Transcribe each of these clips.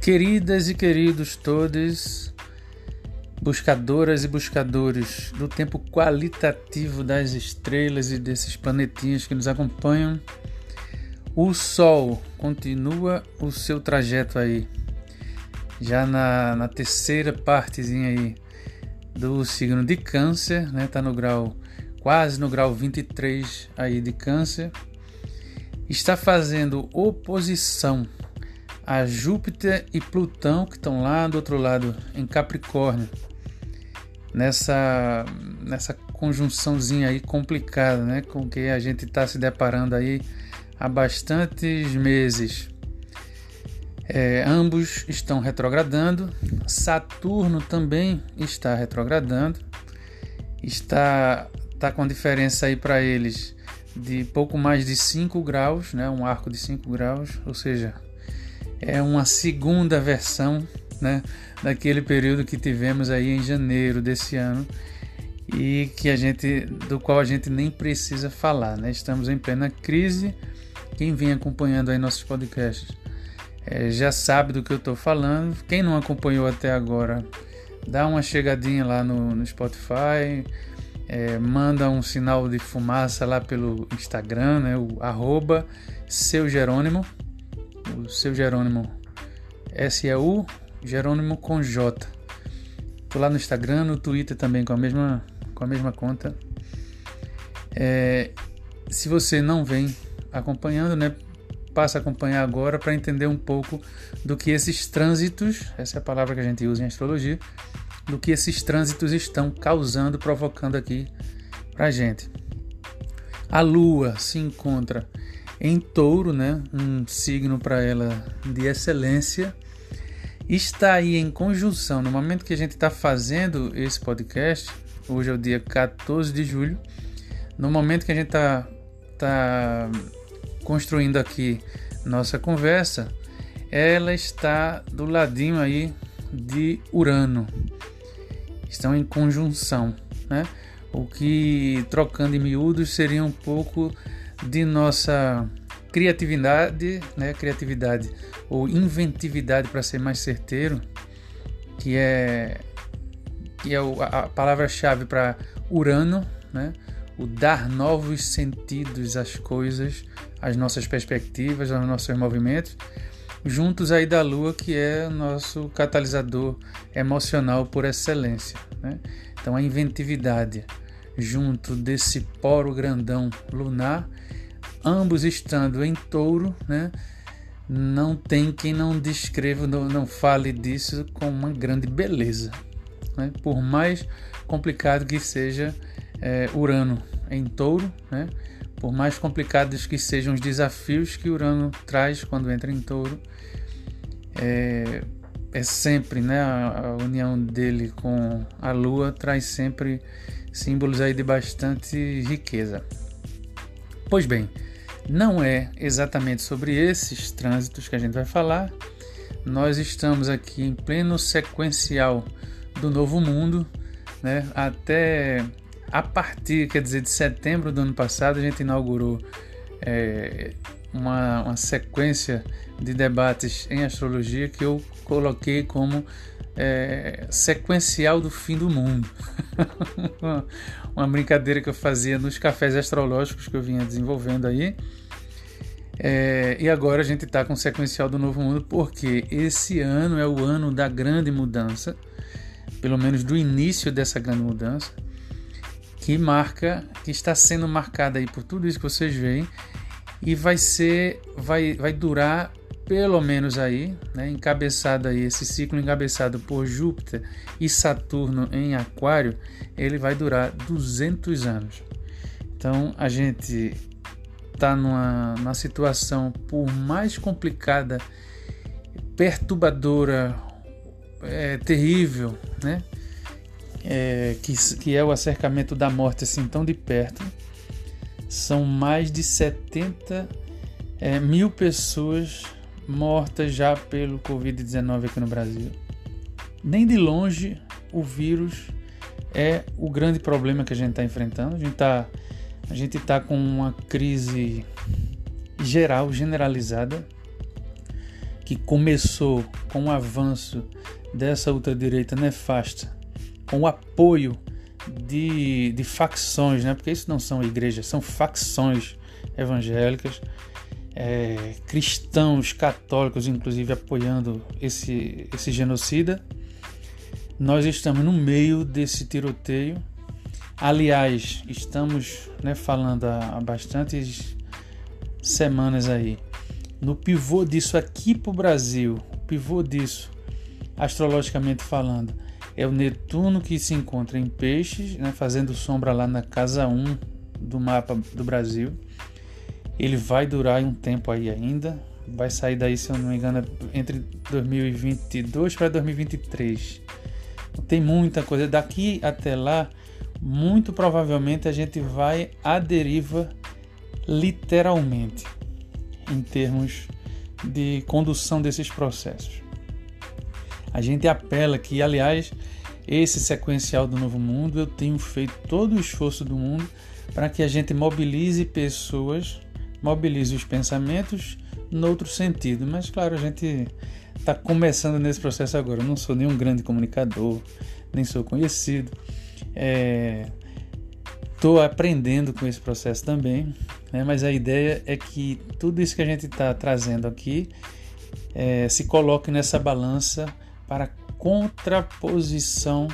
Queridas e queridos todos, buscadoras e buscadores do tempo qualitativo das estrelas e desses planetinhas que nos acompanham, o Sol continua o seu trajeto aí, já na, na terceira partezinha aí do signo de Câncer, né? Tá no grau quase no grau 23 aí de Câncer, está fazendo oposição a Júpiter e Plutão, que estão lá do outro lado, em Capricórnio, nessa, nessa conjunçãozinha aí complicada, né, com que a gente está se deparando aí há bastantes meses. É, ambos estão retrogradando, Saturno também está retrogradando, está tá com diferença aí para eles de pouco mais de 5 graus, né, um arco de 5 graus, ou seja, é uma segunda versão né, daquele período que tivemos aí em janeiro desse ano e que a gente do qual a gente nem precisa falar, né? Estamos em plena crise. Quem vem acompanhando aí nossos podcasts é, já sabe do que eu estou falando. Quem não acompanhou até agora, dá uma chegadinha lá no, no Spotify, é, manda um sinal de fumaça lá pelo Instagram, né? O arroba seu Jerônimo o seu Jerônimo. S-E-U, Jerônimo com J. Tô lá no Instagram, no Twitter também com a mesma, com a mesma conta. É, se você não vem acompanhando, né, passa a acompanhar agora para entender um pouco do que esses trânsitos, essa é a palavra que a gente usa em astrologia, do que esses trânsitos estão causando, provocando aqui para gente. A Lua se encontra em touro, né? um signo para ela de excelência, está aí em conjunção. No momento que a gente está fazendo esse podcast, hoje é o dia 14 de julho, no momento que a gente está tá construindo aqui nossa conversa, ela está do ladinho aí de Urano. Estão em conjunção, né? O que, trocando em miúdos, seria um pouco de nossa criatividade, né, criatividade ou inventividade para ser mais certeiro, que é que é a palavra-chave para Urano, né? O dar novos sentidos às coisas, às nossas perspectivas, aos nossos movimentos, juntos aí da Lua, que é nosso catalisador emocional por excelência, né? Então a inventividade junto desse poro grandão lunar ambos estando em touro, né? Não tem quem não descreva, não, não fale disso com uma grande beleza. Né? Por mais complicado que seja é, Urano em touro, né? por mais complicados que sejam os desafios que Urano traz quando entra em touro, é, é sempre né, a, união dele com a Lua traz sempre símbolos aí de bastante riqueza. Pois bem, não é exatamente sobre esses trânsitos que a gente vai falar. Nós estamos aqui em pleno sequencial do Novo Mundo, né? Até a partir, quer dizer, de setembro do ano passado, a gente inaugurou é, uma, uma sequência de debates em astrologia que eu coloquei como é, sequencial do fim do mundo. uma brincadeira que eu fazia nos cafés astrológicos que eu vinha desenvolvendo aí. É, e agora a gente está com o sequencial do Novo Mundo porque esse ano é o ano da grande mudança, pelo menos do início dessa grande mudança, que marca, que está sendo marcada aí por tudo isso que vocês veem e vai ser, vai, vai durar pelo menos aí, né, encabeçado aí, esse ciclo encabeçado por Júpiter e Saturno em Aquário, ele vai durar 200 anos. Então a gente está numa, numa situação, por mais complicada, perturbadora, é, terrível, né? É, que, que é o acercamento da morte assim tão de perto. São mais de 70 é, mil pessoas mortas já pelo Covid-19 aqui no Brasil. Nem de longe o vírus é o grande problema que a gente está enfrentando. A gente está a gente está com uma crise geral, generalizada, que começou com o avanço dessa ultradireita nefasta, com o apoio de, de facções, né? porque isso não são igrejas, são facções evangélicas, é, cristãos católicos, inclusive, apoiando esse, esse genocida. Nós estamos no meio desse tiroteio. Aliás, estamos né, falando há, bastantes semanas aí. No pivô disso aqui para o Brasil, o pivô disso, astrologicamente falando, é o Netuno que se encontra em Peixes, né, fazendo sombra lá na casa 1 do mapa do Brasil. Ele vai durar um tempo aí ainda. Vai sair daí, se eu não me engano, entre 2022 para 2023. Tem muita coisa. Daqui até lá, muito provavelmente a gente vai à deriva literalmente em termos de condução desses processos. A gente apela que, aliás, esse sequencial do Novo Mundo, eu tenho feito todo o esforço do mundo para que a gente mobilize pessoas mobilize os pensamentos no outro sentido. Mas, claro, a gente está começando nesse processo agora. Eu não sou nenhum grande comunicador, nem sou conhecido. Estou é, aprendendo com esse processo também, né? mas a ideia é que tudo isso que a gente está trazendo aqui é, se coloque nessa balança para contraposição,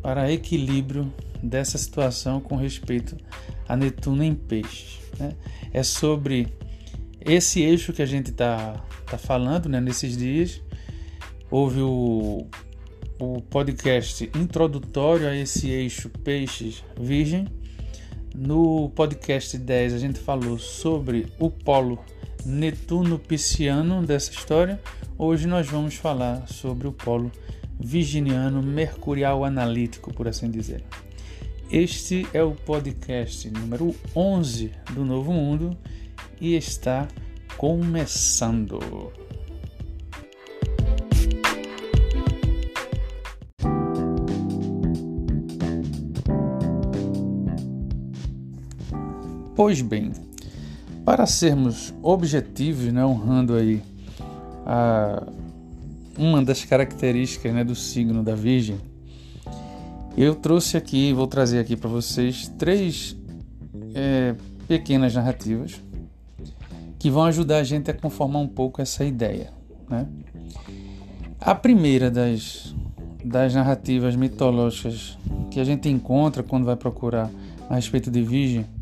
para equilíbrio dessa situação com respeito a Netuno em peixes. Né? É sobre esse eixo que a gente está tá falando né, nesses dias. Houve o, o podcast introdutório a esse eixo Peixes Virgem. No podcast 10 a gente falou sobre o polo Netuno Pisciano dessa história. Hoje nós vamos falar sobre o polo Virginiano Mercurial Analítico, por assim dizer. Este é o podcast número 11 do Novo Mundo e está começando. Pois bem, para sermos objetivos, né, honrando aí a, uma das características né, do signo da Virgem, eu trouxe aqui, vou trazer aqui para vocês três é, pequenas narrativas que vão ajudar a gente a conformar um pouco essa ideia. Né? A primeira das, das narrativas mitológicas que a gente encontra quando vai procurar a respeito de Virgem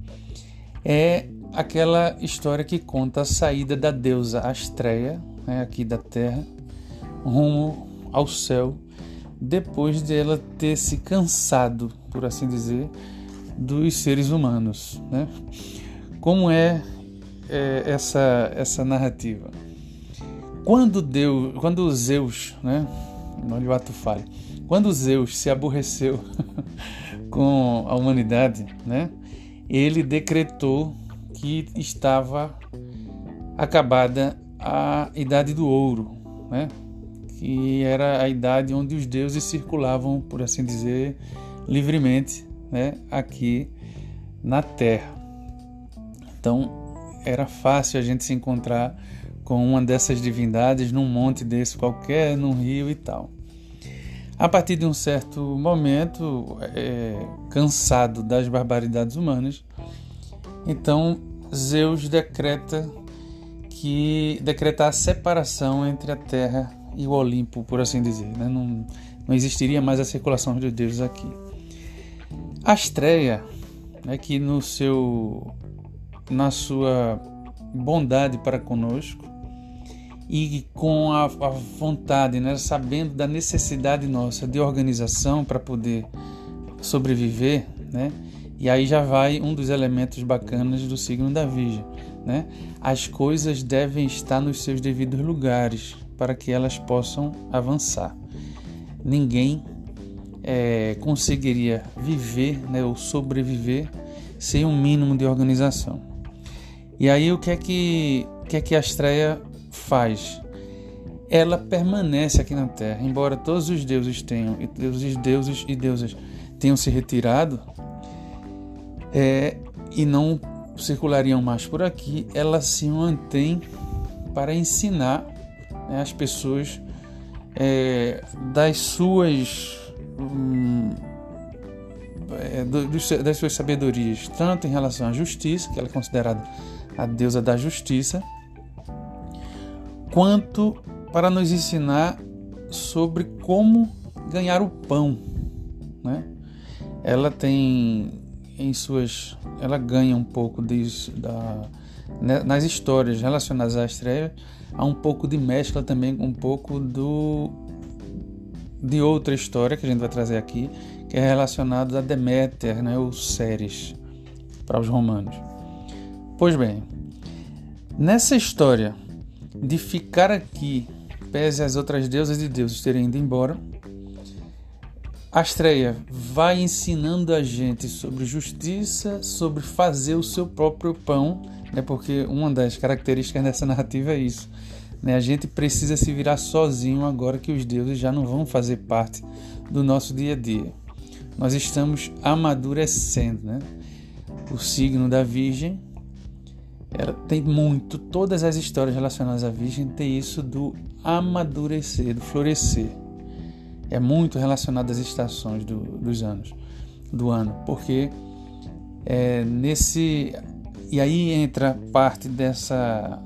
é aquela história que conta a saída da deusa Astreia, né, aqui da Terra, rumo ao céu depois de ela ter se cansado, por assim dizer, dos seres humanos. Né? Como é, é, essa, essa narrativa? Quando Deus, quando Zeus, né? não lhe ato falho, quando Zeus se aborreceu com a humanidade, né? Ele decretou que estava acabada a idade do ouro, né? que era a idade onde os deuses circulavam, por assim dizer, livremente né, aqui na Terra. Então era fácil a gente se encontrar com uma dessas divindades num monte desse qualquer, num rio e tal. A partir de um certo momento, é, cansado das barbaridades humanas, então Zeus decreta que decretar a separação entre a Terra e o Olimpo, por assim dizer. Né? Não, não existiria mais a circulação de deuses aqui. A estreia, né, que no seu, na sua bondade para conosco e com a, a vontade, né, sabendo da necessidade nossa de organização para poder sobreviver, né? E aí já vai um dos elementos bacanas do signo da Virgem, né? As coisas devem estar nos seus devidos lugares, para que elas possam avançar. Ninguém é, conseguiria viver né, ou sobreviver sem um mínimo de organização. E aí o que é que, que, é que a estreia faz? Ela permanece aqui na Terra, embora todos os deuses tenham, deuses, deuses e deusas tenham se retirado é, e não circulariam mais por aqui, ela se mantém para ensinar né, as pessoas é, das suas hum, é, do, das suas sabedorias, tanto em relação à justiça, que ela é considerada a deusa da justiça, quanto para nos ensinar sobre como ganhar o pão, né? Ela tem em suas, ela ganha um pouco disso da né, nas histórias relacionadas à estreia, há um pouco de mescla também, um pouco do de outra história que a gente vai trazer aqui, que é relacionada a Deméter, né, ou Ceres, para os romanos. Pois bem, nessa história de ficar aqui, pese as outras deusas e deuses terem ido embora, Astreia vai ensinando a gente sobre justiça, sobre fazer o seu próprio pão, né? porque uma das características dessa narrativa é isso. Né? A gente precisa se virar sozinho agora que os deuses já não vão fazer parte do nosso dia a dia. Nós estamos amadurecendo. Né? O signo da Virgem tem muito, todas as histórias relacionadas à Virgem tem isso do amadurecer, do florescer. É muito relacionado às estações do, dos anos, do ano, porque é, nesse e aí entra parte dessa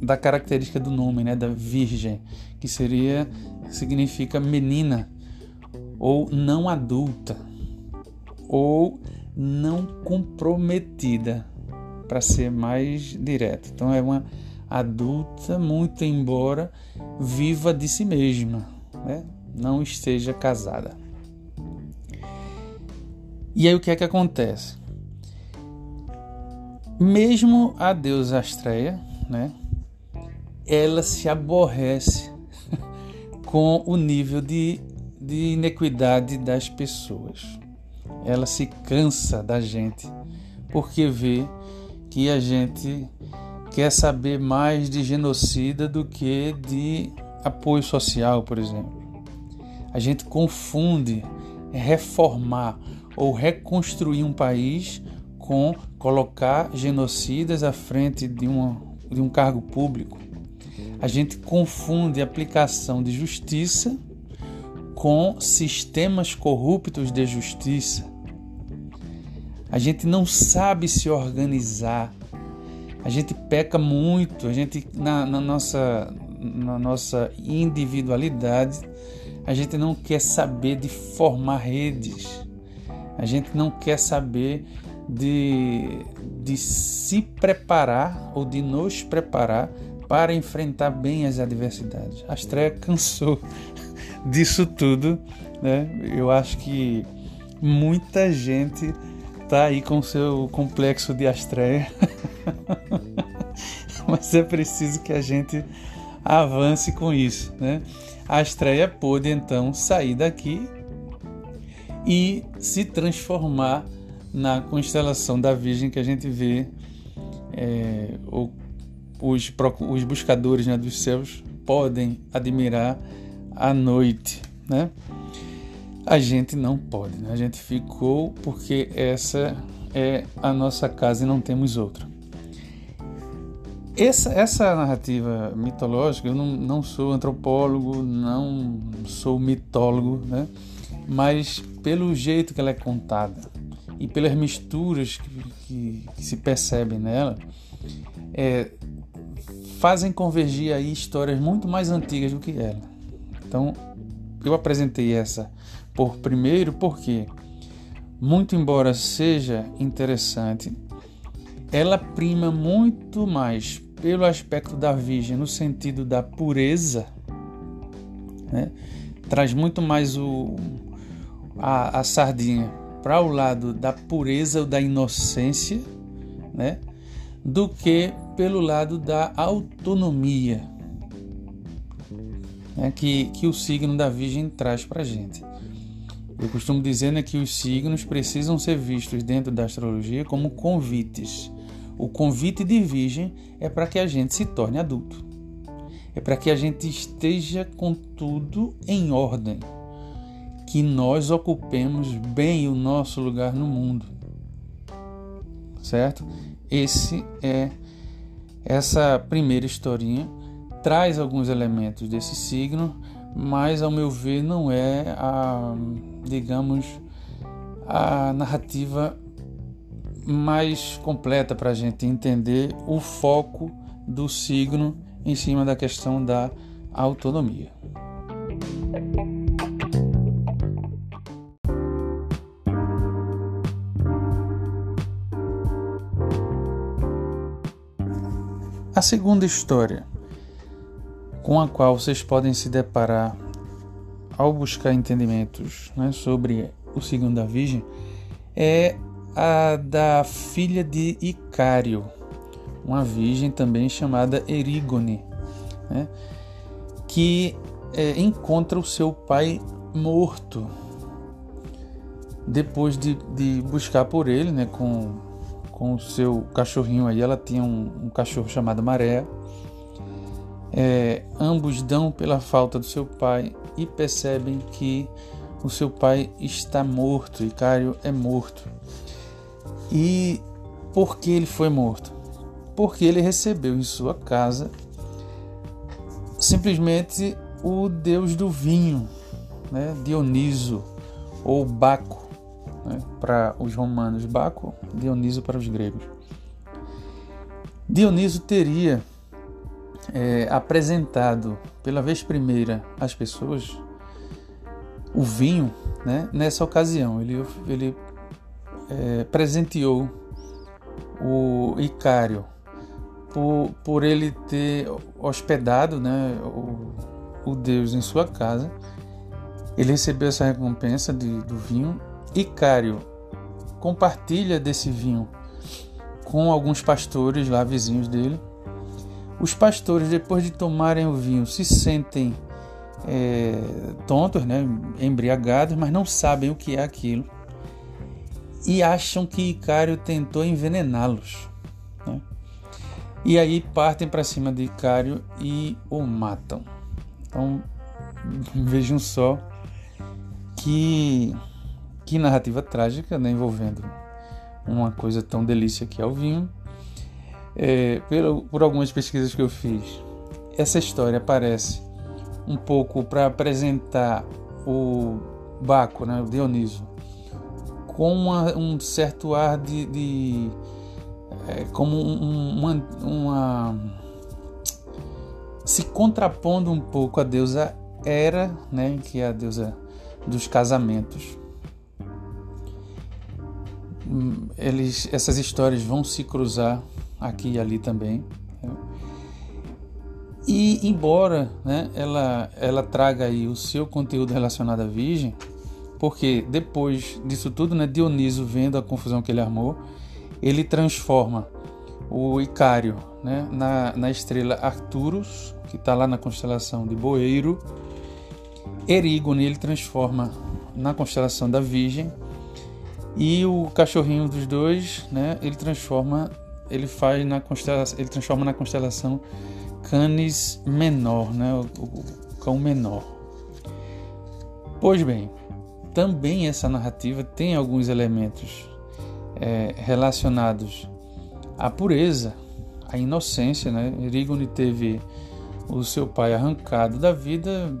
da característica do nome, né, da virgem, que seria significa menina ou não adulta ou não comprometida, para ser mais direto. Então é uma adulta muito embora viva de si mesma, né? não esteja casada. E aí o que é que acontece? Mesmo a deusa Astreia, né, ela se aborrece com o nível de, de inequidade das pessoas. Ela se cansa da gente porque vê que a gente quer saber mais de genocida do que de apoio social, por exemplo a gente confunde reformar ou reconstruir um país com colocar genocidas à frente de, uma, de um cargo público. A gente confunde aplicação de justiça com sistemas corruptos de justiça. A gente não sabe se organizar. A gente peca muito, a gente na, na nossa, na nossa individualidade a gente não quer saber de formar redes. A gente não quer saber de, de se preparar ou de nos preparar para enfrentar bem as adversidades. A Astrea cansou disso tudo. Né? Eu acho que muita gente está aí com seu complexo de Astrea. Mas é preciso que a gente avance com isso. Né? A estreia pôde então sair daqui e se transformar na constelação da Virgem que a gente vê é, os, os buscadores né, dos céus podem admirar à noite, né? A gente não pode, né? a gente ficou porque essa é a nossa casa e não temos outra. Essa, essa narrativa mitológica, eu não, não sou antropólogo, não sou mitólogo, né? mas pelo jeito que ela é contada e pelas misturas que, que, que se percebem nela, é, fazem convergir aí histórias muito mais antigas do que ela. Então, eu apresentei essa por primeiro porque, muito embora seja interessante, ela prima muito mais pelo aspecto da Virgem no sentido da pureza, né? traz muito mais o, a, a sardinha para o lado da pureza ou da inocência, né? do que pelo lado da autonomia né? que, que o signo da Virgem traz para a gente. Eu costumo dizer né, que os signos precisam ser vistos dentro da astrologia como convites o convite de virgem é para que a gente se torne adulto. É para que a gente esteja com tudo em ordem. Que nós ocupemos bem o nosso lugar no mundo. Certo? Esse é essa primeira historinha traz alguns elementos desse signo, mas ao meu ver não é a, digamos, a narrativa mais completa para a gente entender o foco do signo em cima da questão da autonomia. A segunda história com a qual vocês podem se deparar ao buscar entendimentos né, sobre o signo da Virgem é a da filha de Icário, uma virgem também chamada Erígone, né, que é, encontra o seu pai morto depois de, de buscar por ele, né, com com o seu cachorrinho aí. Ela tinha um, um cachorro chamado Maré. É, ambos dão pela falta do seu pai e percebem que o seu pai está morto, Icário é morto. E por que ele foi morto? Porque ele recebeu em sua casa simplesmente o deus do vinho, né? Dioniso ou Baco né, para os romanos, Baco, Dioniso para os gregos. Dioniso teria é, apresentado pela vez primeira às pessoas o vinho né, nessa ocasião. Ele, ele é, presenteou o Icário por, por ele ter hospedado né, o, o Deus em sua casa. Ele recebeu essa recompensa de, do vinho Icário compartilha desse vinho com alguns pastores lá vizinhos dele. Os pastores, depois de tomarem o vinho, se sentem é, tontos, né, embriagados, mas não sabem o que é aquilo e acham que Icário tentou envenená-los. Né? E aí partem para cima de Icário e o matam. Então vejam só que que narrativa trágica, né, envolvendo uma coisa tão delícia que é o vinho. É, por, por algumas pesquisas que eu fiz, essa história aparece um pouco para apresentar o Baco, né, o Dioniso, com uma, um certo ar de, de é, como uma, uma se contrapondo um pouco à deusa Hera, né, que é a deusa dos casamentos. Eles, essas histórias vão se cruzar aqui e ali também. Né? E embora né, ela, ela traga aí o seu conteúdo relacionado à Virgem, porque depois disso tudo, né, Dioniso, vendo a confusão que ele armou, ele transforma o Icário né, na, na estrela Arcturus, que está lá na constelação de Boeiro. Erígone ele transforma na constelação da Virgem e o cachorrinho dos dois, né, ele transforma, ele faz na constelação, ele transforma na constelação Canis Menor, né, o, o cão menor. Pois bem, também essa narrativa tem alguns elementos é, relacionados à pureza, à inocência, né? Erigone teve o seu pai arrancado da vida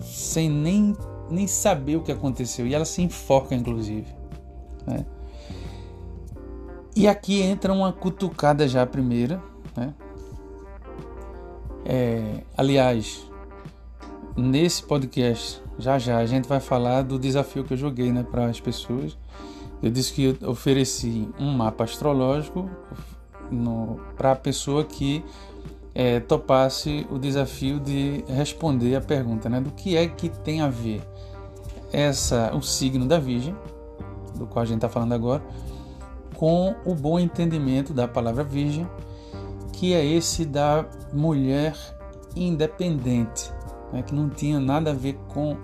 sem nem, nem saber o que aconteceu e ela se enforca, inclusive. Né? E aqui entra uma cutucada já primeira. Né? É, aliás, nesse podcast, já já, a gente vai falar do desafio que eu joguei né, para as pessoas. Eu disse que eu ofereci um mapa astrológico para a pessoa que é, topasse o desafio de responder a pergunta né, do que é que tem a ver essa, o signo da Virgem do qual a gente está falando agora, com o bom entendimento da palavra virgem, que é esse da mulher independente, né, que não tinha nada a ver com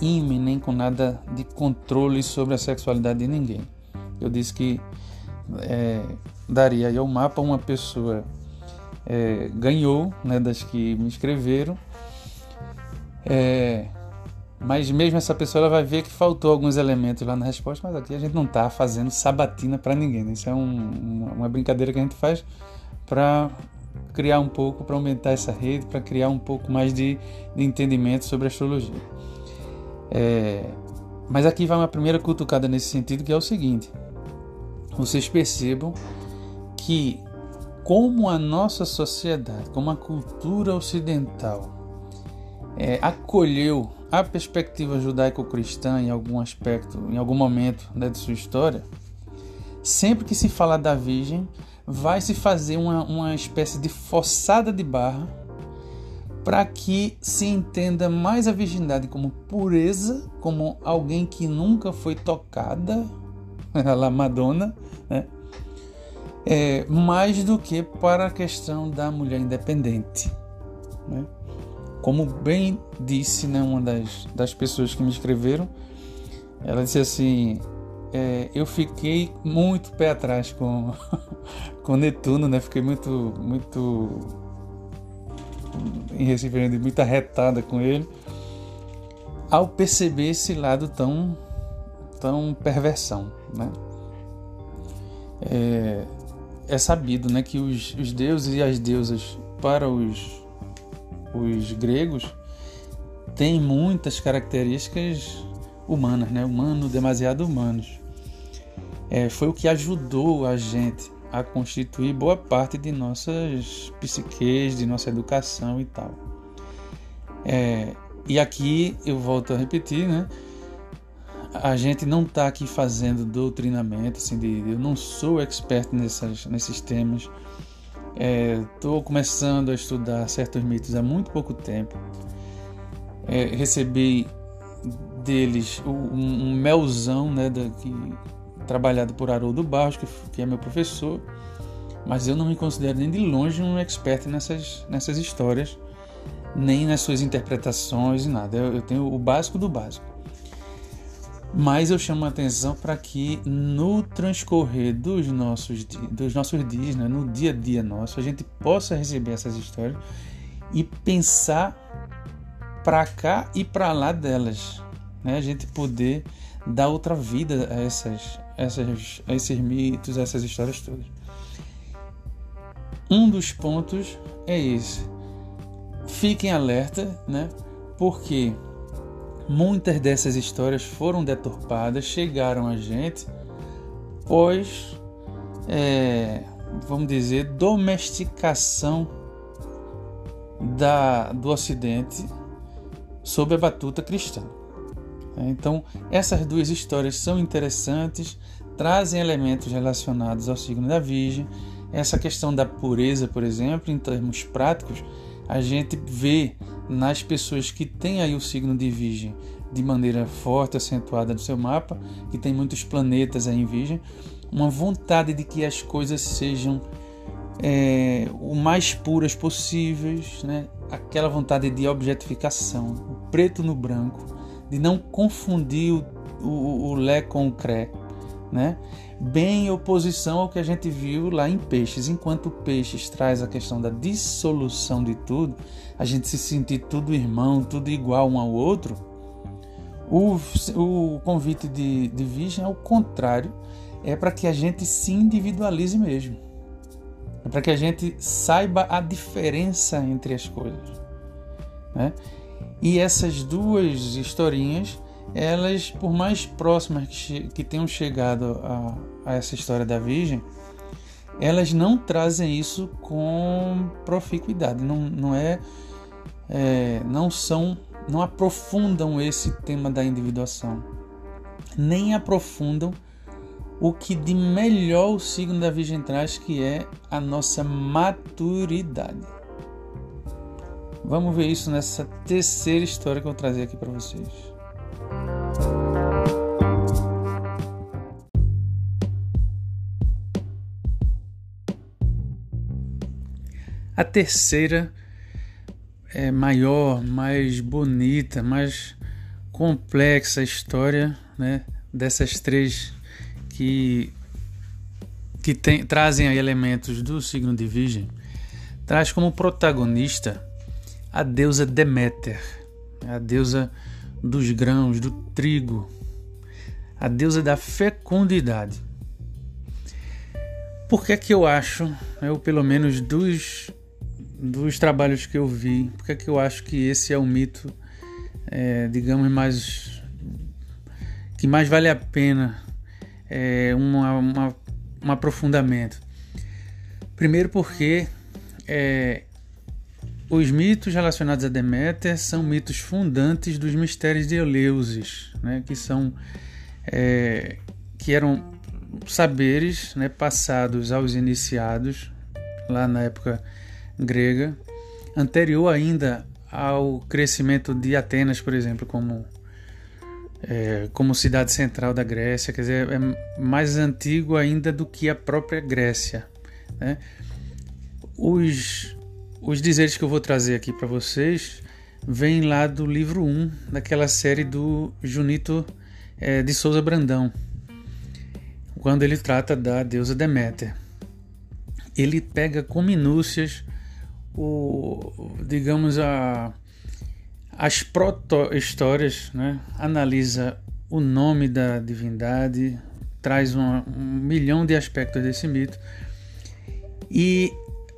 ímã nem com nada de controle sobre a sexualidade de ninguém. Eu disse que é, daria aí ao mapa uma pessoa é, ganhou, né, das que me escreveram, é, mas mesmo essa pessoa ela vai ver que faltou alguns elementos lá na resposta, mas aqui a gente não está fazendo sabatina para ninguém. Né? Isso é um, uma, brincadeira que a gente faz para criar um pouco, para aumentar essa rede, para criar um pouco mais de, de entendimento sobre astrologia. É, mas aqui vai uma primeira cutucada nesse sentido, que é o seguinte: vocês percebam que, como a nossa sociedade, como a cultura ocidental é, acolheu a perspectiva judaico-cristã em algum aspecto, em algum momento né, de sua história, sempre que se fala da Virgem, vai se fazer uma, uma espécie de forçada de barra para que se entenda mais a virgindade como pureza, como alguém que nunca foi tocada, a Madonna, né? É, mais do que para a questão da mulher independente. Né? Como bem disse né, uma das, das pessoas que me escreveram, ela disse assim: é, eu fiquei muito pé atrás com, com Netuno, né? Fiquei muito, muito em Recife, muito arretada com ele, ao perceber esse lado tão, tão perversão, né? É, é sabido, né, que os, os deuses e as deusas para os, os gregos têm muitas características humanas, né? Humano, demasiado humanos. É, foi o que ajudou a gente a constituir boa parte de nossas psiques, de nossa educação e tal. É, e aqui eu volto a repetir, né? A gente não está aqui fazendo doutrinamento, assim, de, eu não sou expert nessas, nesses temas. Estou é, começando a estudar certos mitos há muito pouco tempo. É, recebi deles um, um melzão, né, da, que, trabalhado por Haroldo Barros, que, que é meu professor, mas eu não me considero nem de longe um expert nessas, nessas histórias, nem nas suas interpretações e nada. Eu, eu tenho o básico do básico. Mas eu chamo a atenção para que no transcorrer dos nossos, dos nossos dias, né, no dia a dia nosso, a gente possa receber essas histórias e pensar para cá e para lá delas. Né? A gente poder dar outra vida a, essas, essas, a esses mitos, a essas histórias todas. Um dos pontos é esse. Fiquem alerta, né? Porque muitas dessas histórias foram deturpadas, chegaram a gente, pois, é, vamos dizer, domesticação da, do Ocidente sob a batuta cristã. Então, essas duas histórias são interessantes, trazem elementos relacionados ao signo da Virgem. Essa questão da pureza, por exemplo, em termos práticos, a gente vê nas pessoas que têm aí o signo de Virgem de maneira forte, acentuada no seu mapa, que tem muitos planetas aí em Virgem, uma vontade de que as coisas sejam é, o mais puras possíveis, né? aquela vontade de objetificação, o preto no branco, de não confundir o, o, o Lé com o Cré, né? Bem em oposição ao que a gente viu lá em Peixes. Enquanto Peixes traz a questão da dissolução de tudo, a gente se sentir tudo irmão, tudo igual um ao outro, o, o convite de, de Virgem é o contrário, é para que a gente se individualize mesmo. É para que a gente saiba a diferença entre as coisas. Né? E essas duas historinhas, elas, por mais próximas que, que tenham chegado a, a essa história da Virgem, elas não trazem isso com proficuidade, não, não é, é, não são, não aprofundam esse tema da individuação, nem aprofundam o que de melhor o signo da Virgem traz, que é a nossa maturidade. Vamos ver isso nessa terceira história que eu vou trazer aqui para vocês. A terceira é maior, mais bonita, mais complexa história, né, dessas três que que tem, trazem elementos do signo de Virgem, traz como protagonista a deusa Deméter, a deusa dos grãos, do trigo, a deusa da fecundidade. Por que é que eu acho, eu pelo menos dos dos trabalhos que eu vi, porque é que eu acho que esse é o mito, é, digamos, mais que mais vale a pena é, uma, uma, um aprofundamento. Primeiro porque é, os mitos relacionados a Deméter são mitos fundantes dos mistérios de Eleusis, né, que são é, que eram saberes né, passados aos iniciados lá na época grega, anterior ainda ao crescimento de Atenas, por exemplo, como é, como cidade central da Grécia, quer dizer, é mais antigo ainda do que a própria Grécia. Né? Os, os dizeres que eu vou trazer aqui para vocês vêm lá do livro 1, daquela série do Junito é, de Souza Brandão, quando ele trata da deusa Deméter. Ele pega com minúcias o, digamos, a as proto-histórias, né? analisa o nome da divindade, traz um, um milhão de aspectos desse mito e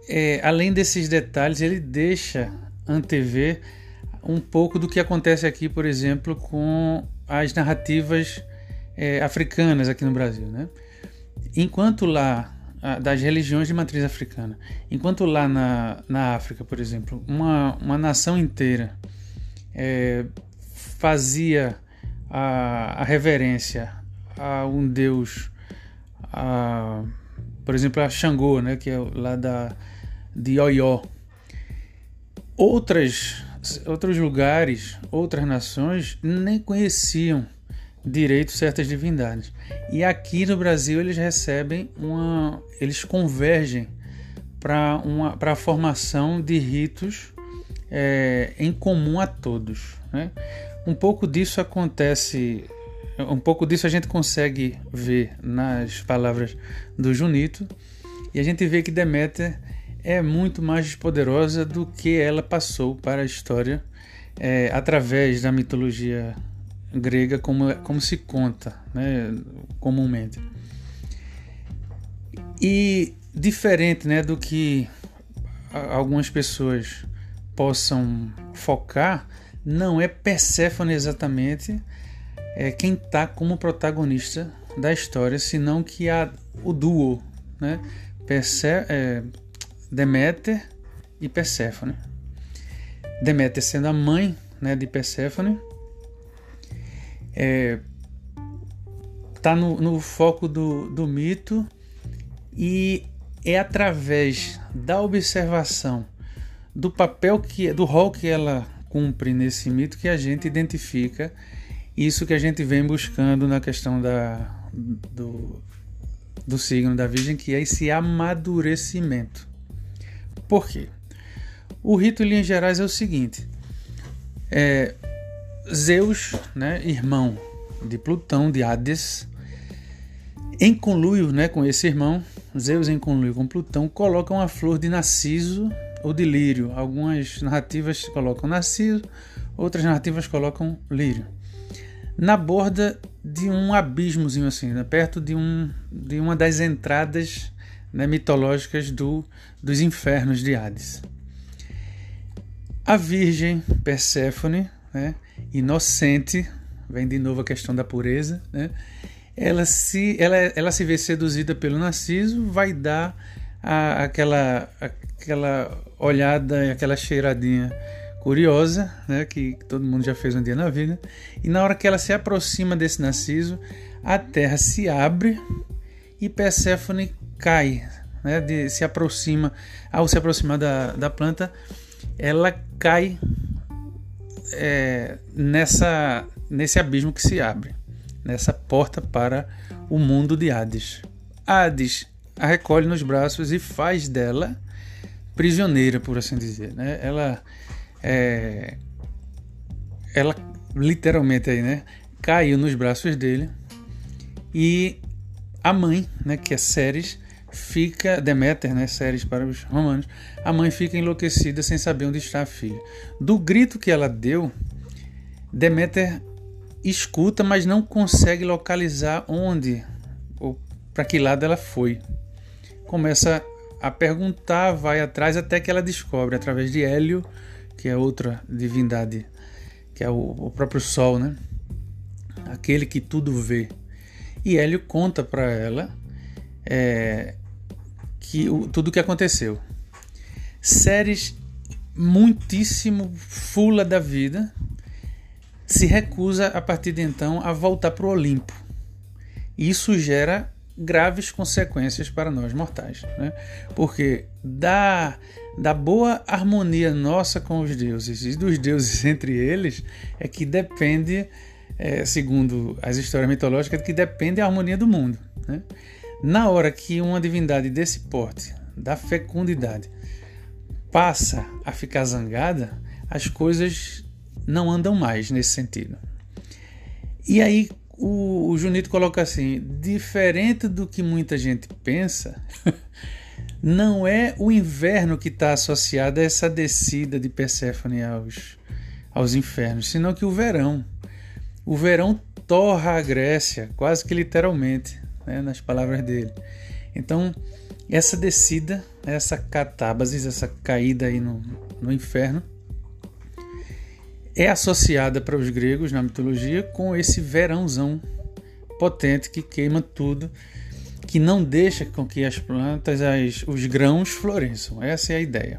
é, além desses detalhes ele deixa antever um pouco do que acontece aqui, por exemplo, com as narrativas é, africanas aqui no Brasil, né? Enquanto lá das religiões de matriz africana, enquanto lá na, na África, por exemplo, uma, uma nação inteira é, fazia a, a, reverência a um deus, a, por exemplo, a Xangô, né, que é lá da, de Oió. Outras, outros lugares, outras nações nem conheciam direito certas divindades. E aqui no Brasil eles recebem uma. eles convergem para a formação de ritos é, em comum a todos. Né? Um pouco disso acontece, um pouco disso a gente consegue ver nas palavras do Junito, e a gente vê que Deméter é muito mais poderosa do que ela passou para a história é, através da mitologia grega, como, como se conta né, comumente. E diferente né, do que algumas pessoas possam focar não é Perséfone exatamente é quem está como protagonista da história, senão que a, o duo, né? É, Deméter e Perséfone. Deméter sendo a mãe né, de Perséfone, é, tá no, no foco do, do mito e é através da observação do papel que do rol que ela cumpre nesse mito que a gente identifica isso que a gente vem buscando na questão da do, do signo da Virgem, que é esse amadurecimento. Por quê? O rito em linhas gerais é o seguinte: é, Zeus, né, irmão de Plutão, de Hades, em conluio né, com esse irmão, Zeus em conluio com Plutão, coloca uma flor de narciso ou de lírio. Algumas narrativas colocam narciso, outras narrativas colocam lírio. Na borda de um abismozinho assim, né? perto de, um, de uma das entradas né, mitológicas do, dos infernos de Hades. A Virgem Perséfone, né, inocente, vem de novo a questão da pureza, né, ela, se, ela, ela se vê seduzida pelo Narciso, vai dar a, aquela, aquela olhada aquela cheiradinha curiosa, né, que todo mundo já fez um dia na vida. E na hora que ela se aproxima desse Narciso, a terra se abre e Perséfone cai, né, de, se aproxima, ao se aproximar da, da planta, ela cai é, nessa, nesse abismo que se abre, nessa porta para o mundo de Hades. Hades a recolhe nos braços e faz dela prisioneira, por assim dizer. Né? Ela, é, ela literalmente aí, né, caiu nos braços dele e a mãe, né, que é Ceres, fica Deméter, né, Ceres para os romanos, a mãe fica enlouquecida sem saber onde está a filha. Do grito que ela deu, Deméter escuta, mas não consegue localizar onde ou para que lado ela foi. Começa a perguntar, vai atrás até que ela descobre através de Hélio, que é outra divindade, que é o, o próprio Sol, né? Aquele que tudo vê. E Hélio conta para ela é, que o, tudo o que aconteceu. Séries muitíssimo fula da vida se recusa a partir de então a voltar para o Olimpo. Isso gera graves consequências para nós mortais, né? porque da, da boa harmonia nossa com os deuses e dos deuses entre eles é que depende, é, segundo as histórias mitológicas, que depende a harmonia do mundo. Né? Na hora que uma divindade desse porte, da fecundidade, passa a ficar zangada, as coisas não andam mais nesse sentido. E aí o, o Junito coloca assim: diferente do que muita gente pensa, não é o inverno que está associado a essa descida de Perséfone aos, aos infernos, senão que o verão. O verão torra a Grécia, quase que literalmente, né, nas palavras dele. Então, essa descida, essa catábasis, essa caída aí no, no inferno, é associada para os gregos na mitologia com esse verãozão potente que queima tudo, que não deixa com que as plantas, as, os grãos floresçam. Essa é a ideia.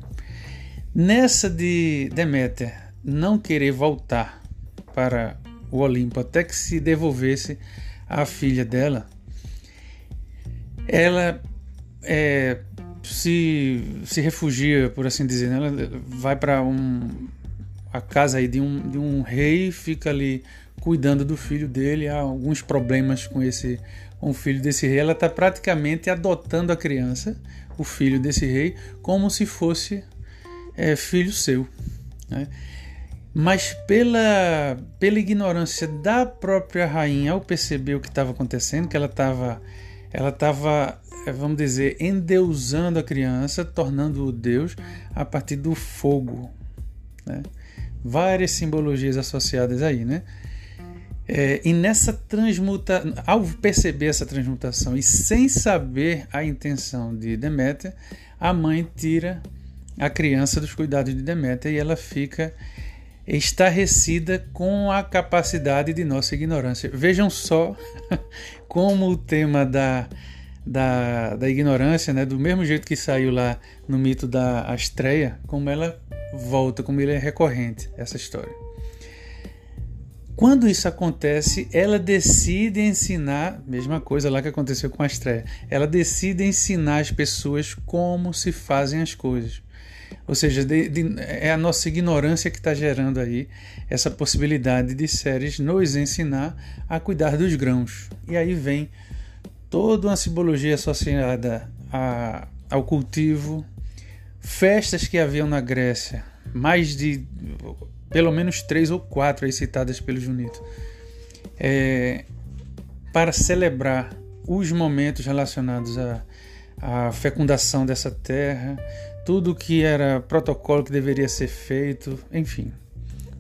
Nessa de Deméter não querer voltar para o Olimpo até que se devolvesse a filha dela, ela é, se, se refugia, por assim dizer, né? ela vai para um a casa aí de um, de um rei, fica ali cuidando do filho dele, há alguns problemas com esse com o filho desse rei, ela está praticamente adotando a criança, o filho desse rei, como se fosse é, filho seu. Né? Mas pela, pela ignorância da própria rainha ao perceber o que estava acontecendo, que ela estava, ela estava, é, vamos dizer, endeusando a criança, tornando-o Deus a partir do fogo. Né? várias simbologias associadas aí, né? É, e nessa transmuta, ao perceber essa transmutação e sem saber a intenção de Deméter, a mãe tira a criança dos cuidados de Deméter e ela fica estarrecida com a capacidade de nossa ignorância. Vejam só como o tema da, da, da ignorância, né, do mesmo jeito que saiu lá no mito da Astreia, como ela volta, como ele é recorrente, essa história. Quando isso acontece, ela decide ensinar, mesma coisa lá que aconteceu com a estreia, ela decide ensinar as pessoas como se fazem as coisas. Ou seja, de, de, é a nossa ignorância que está gerando aí essa possibilidade de séries nos ensinar a cuidar dos grãos. E aí vem toda uma simbologia associada a, ao cultivo, festas que haviam na Grécia, mais de pelo menos três ou quatro aí citadas pelo Junito, é, para celebrar os momentos relacionados à, à fecundação dessa terra, tudo que era protocolo que deveria ser feito, enfim,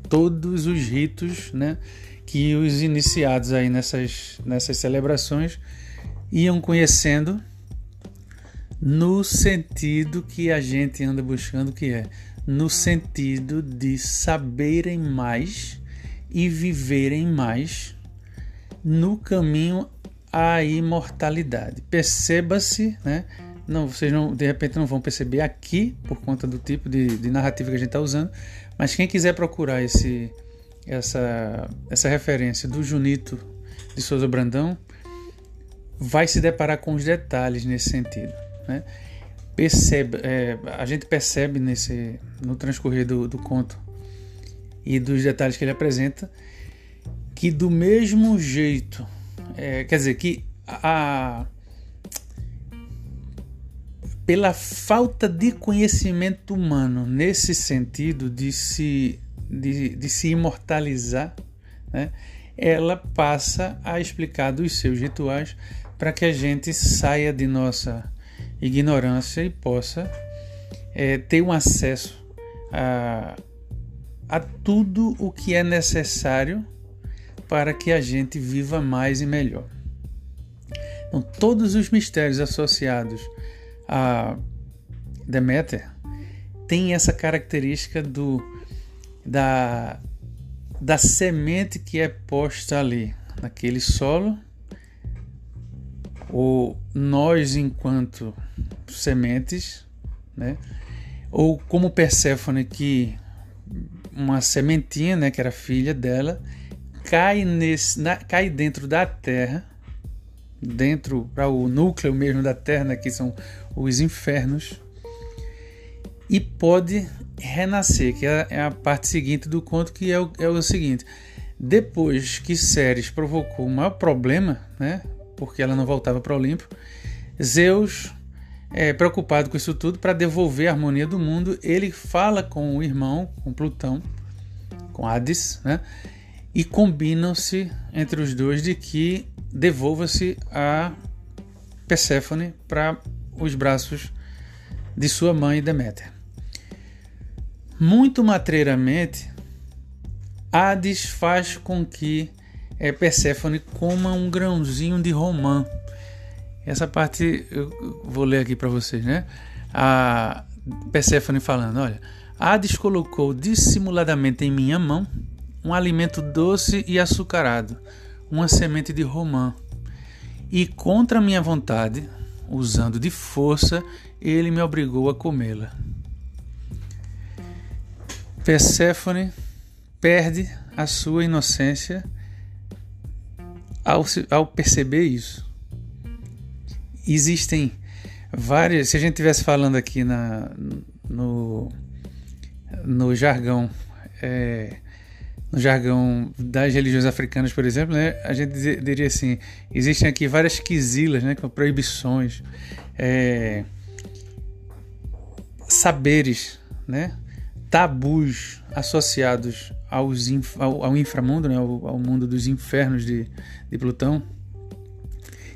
todos os ritos, né, que os iniciados aí nessas, nessas celebrações iam conhecendo no sentido que a gente anda buscando, que é no sentido de saberem mais e viverem mais no caminho à imortalidade. Perceba-se, né? Não, vocês não, de repente não vão perceber aqui por conta do tipo de, de narrativa que a gente está usando, mas quem quiser procurar esse, essa, essa referência do Junito de Souza Brandão vai se deparar com os detalhes nesse sentido. Né? Percebe, é, a gente percebe nesse, no transcorrer do, do conto e dos detalhes que ele apresenta que do mesmo jeito, é, quer dizer, que a, pela falta de conhecimento humano nesse sentido de se, de, de se imortalizar, né, ela passa a explicar dos seus rituais para que a gente saia de nossa ignorância e possa é, ter um acesso a, a tudo o que é necessário para que a gente viva mais e melhor. Então, todos os mistérios associados a Deméter tem essa característica do da, da semente que é posta ali naquele solo ou nós enquanto sementes, né? Ou como Perséfone que uma sementinha, né, que era filha dela, cai nesse, na, cai dentro da terra, dentro para o núcleo mesmo da terra, né, que são os infernos, e pode renascer, que é, é a parte seguinte do conto, que é o, é o seguinte: depois que Ceres provocou o maior problema, né, porque ela não voltava para o Olimpo, Zeus, é, preocupado com isso tudo, para devolver a harmonia do mundo, ele fala com o irmão, com Plutão, com Hades, né, e combinam-se entre os dois de que devolva-se a Perséfone para os braços de sua mãe Deméter. Muito matreiramente, Hades faz com que é, Perséfone coma um grãozinho de romã. Essa parte eu vou ler aqui para vocês, né? A Perséfone falando, olha, Hades colocou dissimuladamente em minha mão um alimento doce e açucarado, uma semente de romã. E contra minha vontade, usando de força, ele me obrigou a comê-la. Perséfone perde a sua inocência ao, ao perceber isso. Existem várias. Se a gente estivesse falando aqui na, no, no jargão. É, no jargão das religiões africanas, por exemplo, né, a gente diria assim: existem aqui várias quisilas, né, proibições, é, saberes, né, tabus associados aos, ao, ao inframundo, né, ao, ao, mundo dos infernos de, de Plutão.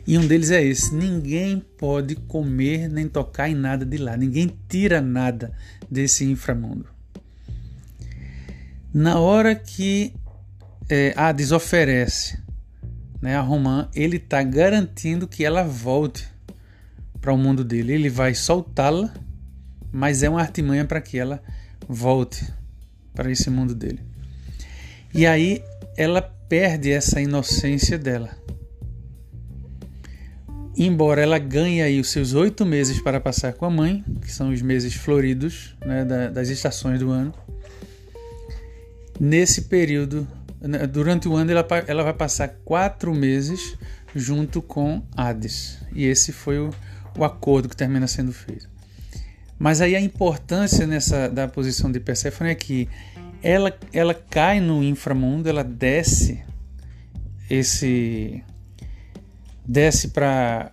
E um deles é esse: ninguém pode comer nem tocar em nada de lá, ninguém tira nada desse inframundo. Na hora que é, Hades oferece né, a Romã, ele está garantindo que ela volte para o mundo dele. Ele vai soltá-la, mas é uma artimanha para que ela volte para esse mundo dele. E aí ela perde essa inocência dela. Embora ela ganhe aí os seus oito meses para passar com a mãe, que são os meses floridos né, das estações do ano, nesse período, né, durante o ano, ela, ela vai passar quatro meses junto com Hades. E esse foi o, o acordo que termina sendo feito. Mas aí a importância nessa da posição de Perséfone é que ela, ela cai no inframundo, ela desce esse desce para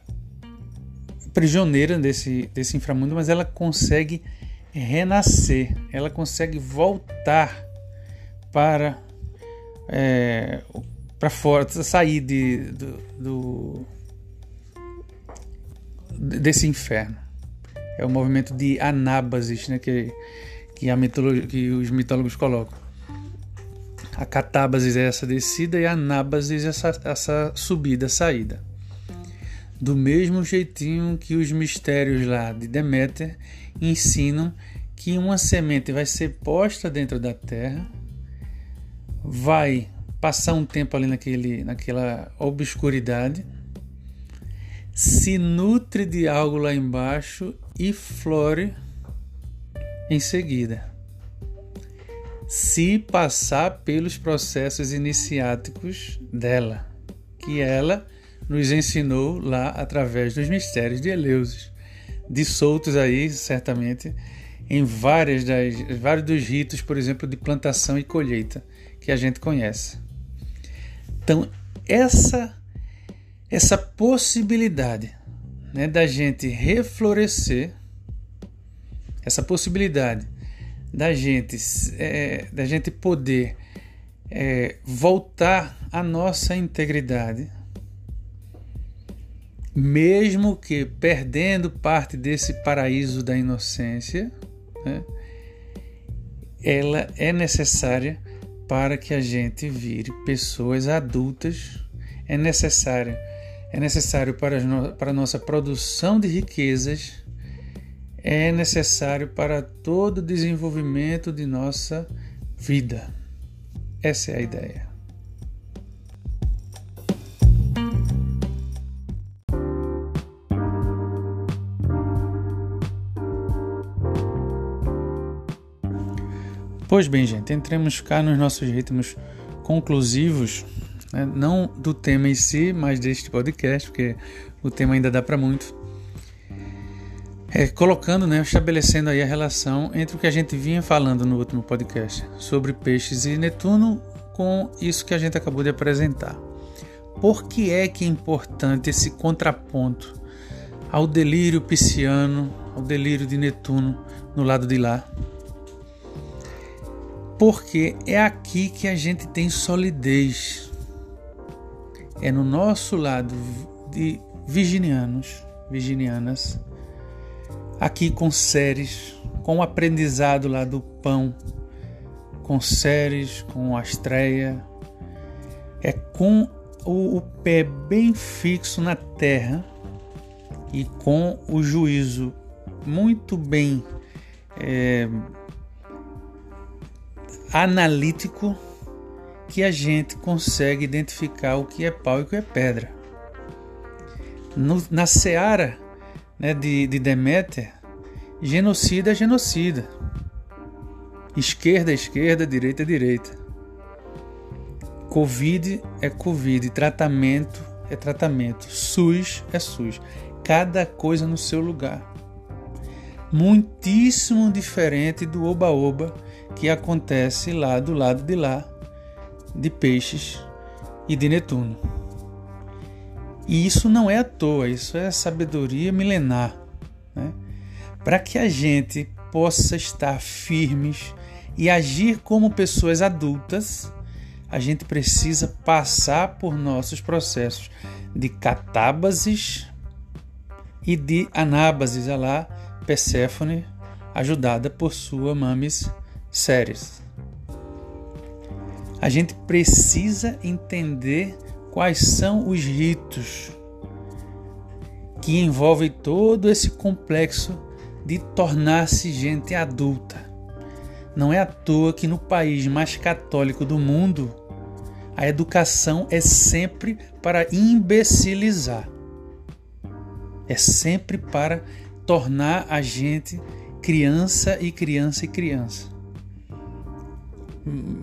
prisioneira desse, desse inframundo, mas ela consegue renascer, ela consegue voltar para é, para fora, sair de, do, do, desse inferno é o movimento de anábasis, né, que, que, a mitologia, que os mitólogos colocam. A catábasis é essa descida e a anábasis é essa, essa subida, saída. Do mesmo jeitinho que os mistérios lá de Deméter ensinam que uma semente vai ser posta dentro da terra, vai passar um tempo ali naquele, naquela obscuridade, se nutre de algo lá embaixo e flore em seguida. Se passar pelos processos iniciáticos dela, que ela nos ensinou lá através dos mistérios de Eleusis, dissoltos aí certamente em várias das, vários dos ritos, por exemplo, de plantação e colheita que a gente conhece. Então, essa essa possibilidade né, da gente reflorescer, essa possibilidade da gente, é, da gente poder é, voltar à nossa integridade, mesmo que perdendo parte desse paraíso da inocência, né, ela é necessária para que a gente vire pessoas adultas, é necessária é necessário para, para a nossa produção de riquezas, é necessário para todo o desenvolvimento de nossa vida. Essa é a ideia. Pois bem, gente, entremos cá nos nossos ritmos conclusivos, né? não do tema em si, mas deste podcast, porque o tema ainda dá para muito. É, colocando, né, estabelecendo aí a relação entre o que a gente vinha falando no último podcast sobre peixes e Netuno com isso que a gente acabou de apresentar. Por que é que é importante esse contraponto ao delírio pisciano, ao delírio de Netuno no lado de lá? Porque é aqui que a gente tem solidez. É no nosso lado de virginianos, virginianas, aqui com séries, com o aprendizado lá do pão, com séries, com astreia, é com o, o pé bem fixo na terra e com o juízo muito bem é, analítico que a gente consegue identificar o que é pau e o que é pedra. No, na seara né, de, de Deméter, genocida é genocida. Esquerda é esquerda, direita é direita. Covid é Covid, tratamento é tratamento, SUS é SUS. Cada coisa no seu lugar. Muitíssimo diferente do oba-oba que acontece lá do lado de lá de Peixes e de Netuno. E isso não é à toa, isso é sabedoria milenar. Né? Para que a gente possa estar firmes e agir como pessoas adultas, a gente precisa passar por nossos processos de catábases e de anábases, a lá Perséfone, ajudada por sua mames sérias. A gente precisa entender quais são os ritos que envolvem todo esse complexo de tornar-se gente adulta. Não é à toa que no país mais católico do mundo, a educação é sempre para imbecilizar. É sempre para tornar a gente criança e criança e criança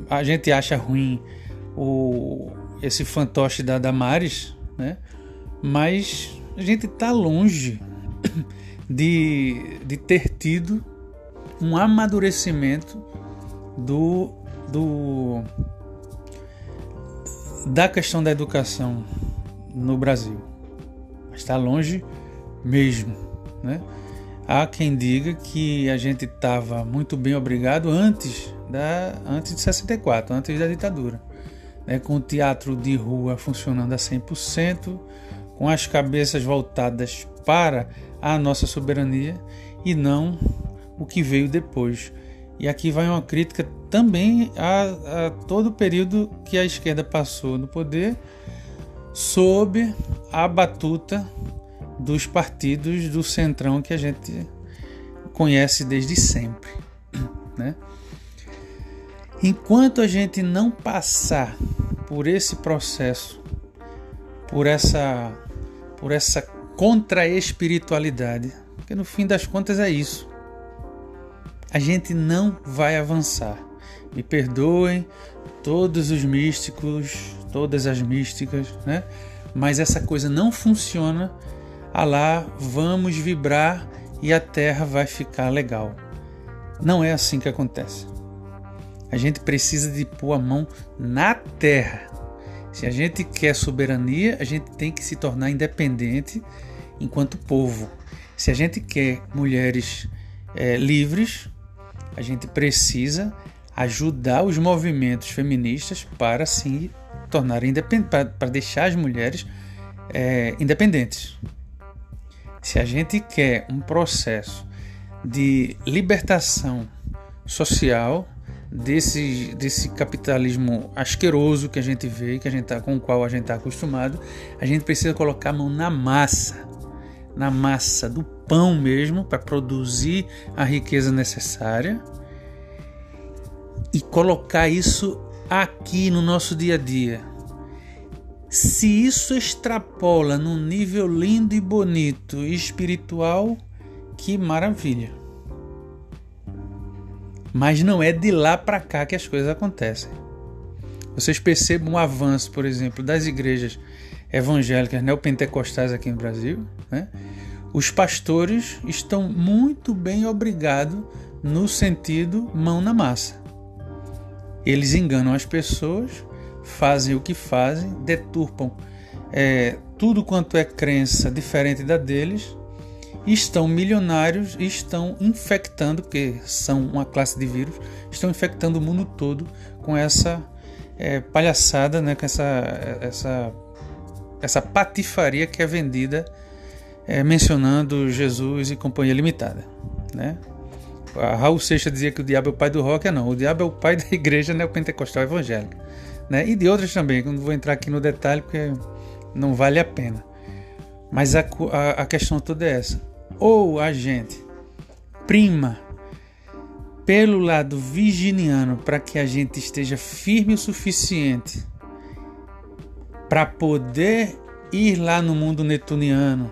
a gente acha ruim o, esse fantoche da Damares, né? Mas a gente está longe de, de ter tido um amadurecimento do, do da questão da educação no Brasil. Está longe mesmo, né? Há quem diga que a gente estava muito bem obrigado antes da antes de 64, antes da ditadura, né, com o teatro de rua funcionando a 100%, com as cabeças voltadas para a nossa soberania e não o que veio depois. E aqui vai uma crítica também a, a todo o período que a esquerda passou no poder sob a batuta dos partidos do centrão que a gente conhece desde sempre, né? Enquanto a gente não passar por esse processo, por essa por essa contra-espiritualidade, porque no fim das contas é isso. A gente não vai avançar. Me perdoem todos os místicos, todas as místicas, né? Mas essa coisa não funciona. A lá vamos vibrar e a terra vai ficar legal. Não é assim que acontece. A gente precisa de pôr a mão na terra. Se a gente quer soberania, a gente tem que se tornar independente enquanto povo. Se a gente quer mulheres é, livres, a gente precisa ajudar os movimentos feministas para se tornarem independentes, para, para deixar as mulheres é, independentes. Se a gente quer um processo de libertação social, desse, desse capitalismo asqueroso que a gente vê, que a gente tá, com o qual a gente está acostumado, a gente precisa colocar a mão na massa. na massa do pão mesmo, para produzir a riqueza necessária, e colocar isso aqui no nosso dia a dia. Se isso extrapola num nível lindo e bonito e espiritual, que maravilha. Mas não é de lá para cá que as coisas acontecem. Vocês percebam o avanço, por exemplo, das igrejas evangélicas neopentecostais aqui no Brasil. Né? Os pastores estão muito bem obrigados no sentido mão na massa. Eles enganam as pessoas, fazem o que fazem, deturpam é, tudo quanto é crença diferente da deles, estão milionários e estão infectando, porque são uma classe de vírus, estão infectando o mundo todo com essa é, palhaçada, né, com essa, essa, essa patifaria que é vendida é, mencionando Jesus e companhia limitada. Né? A Raul Seixas dizia que o diabo é o pai do rock, é não, o diabo é o pai da igreja neopentecostal evangélica. Né? E de outras também, que não vou entrar aqui no detalhe porque não vale a pena. Mas a, a, a questão toda é essa. Ou a gente prima pelo lado virginiano para que a gente esteja firme o suficiente para poder ir lá no mundo netuniano,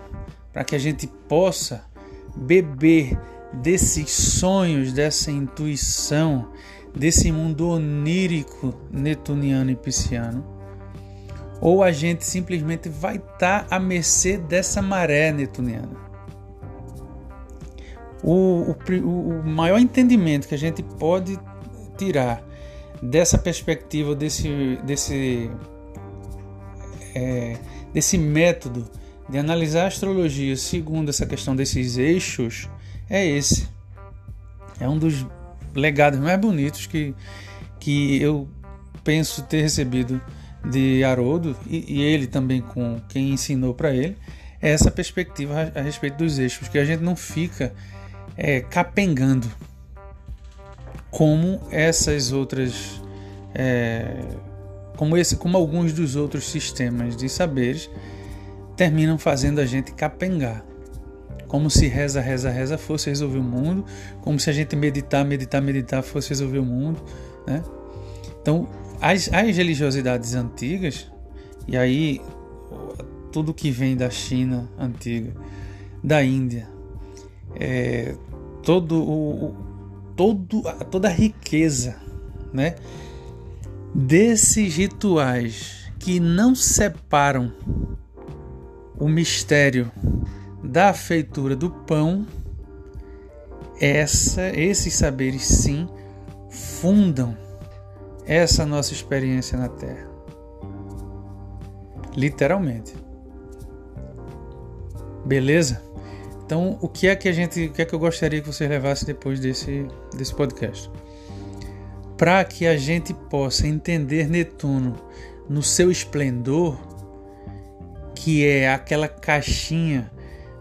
para que a gente possa beber desses sonhos, dessa intuição, desse mundo onírico netuniano e pisciano, ou a gente simplesmente vai estar tá à mercê dessa maré netuniana. O, o, o maior entendimento que a gente pode tirar dessa perspectiva, desse, desse, é, desse método de analisar a astrologia segundo essa questão desses eixos, é esse. É um dos legados mais bonitos que, que eu penso ter recebido de Haroldo e, e ele também com quem ensinou para ele, é essa perspectiva a, a respeito dos eixos, que a gente não fica é, capengando, como essas outras, é, como esse, como alguns dos outros sistemas de saberes terminam fazendo a gente capengar, como se reza, reza, reza fosse resolver o mundo, como se a gente meditar, meditar, meditar fosse resolver o mundo, né? Então, as, as religiosidades antigas, e aí tudo que vem da China antiga, da Índia, é, todo o, todo, toda a riqueza né, desses rituais que não separam o mistério da feitura do pão, essa, esses saberes sim fundam essa nossa experiência na Terra. Literalmente. Beleza? Então, o que é que a gente, o que é que eu gostaria que você levasse depois desse desse podcast? Para que a gente possa entender Netuno no seu esplendor, que é aquela caixinha,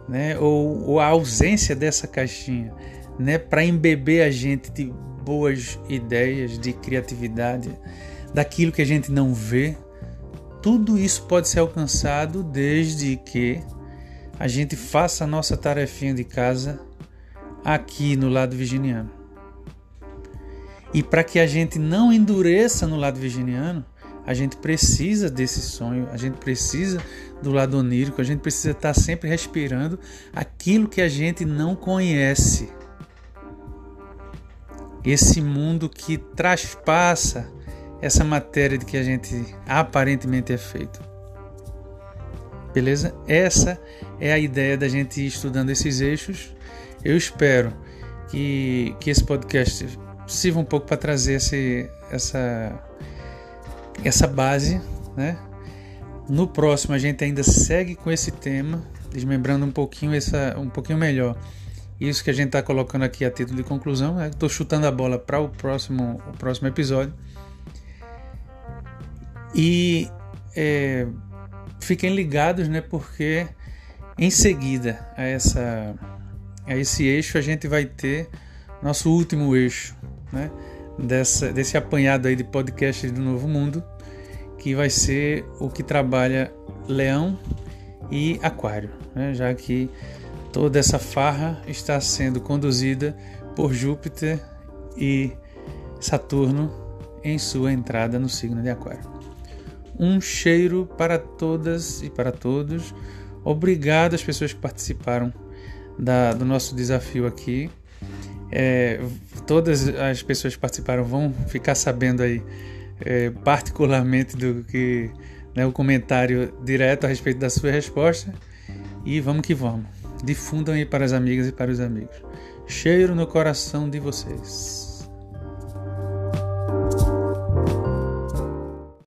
né, ou, ou a ausência dessa caixinha, né, para embeber a gente de boas ideias, de criatividade, daquilo que a gente não vê. Tudo isso pode ser alcançado desde que a gente faça a nossa tarefinha de casa aqui no lado virginiano. E para que a gente não endureça no lado virginiano, a gente precisa desse sonho, a gente precisa do lado onírico, a gente precisa estar sempre respirando aquilo que a gente não conhece. Esse mundo que traspassa essa matéria de que a gente aparentemente é feito. Beleza? Essa é a ideia da gente ir estudando esses eixos. Eu espero que, que esse podcast sirva um pouco para trazer esse, essa, essa base. Né? No próximo a gente ainda segue com esse tema, desmembrando um pouquinho, essa, um pouquinho melhor isso que a gente está colocando aqui a título de conclusão. Estou né? chutando a bola para o próximo, o próximo episódio. E é, fiquem ligados, né? Porque em seguida a, essa, a esse eixo, a gente vai ter nosso último eixo, né? Dessa, desse apanhado aí de podcasts do Novo Mundo, que vai ser o que trabalha Leão e Aquário, né? já que toda essa farra está sendo conduzida por Júpiter e Saturno em sua entrada no signo de Aquário. Um cheiro para todas e para todos. Obrigado às pessoas que participaram da, do nosso desafio aqui. É, todas as pessoas que participaram vão ficar sabendo aí, é, particularmente do que né, o comentário direto a respeito da sua resposta. E vamos que vamos. Difundam aí para as amigas e para os amigos. Cheiro no coração de vocês.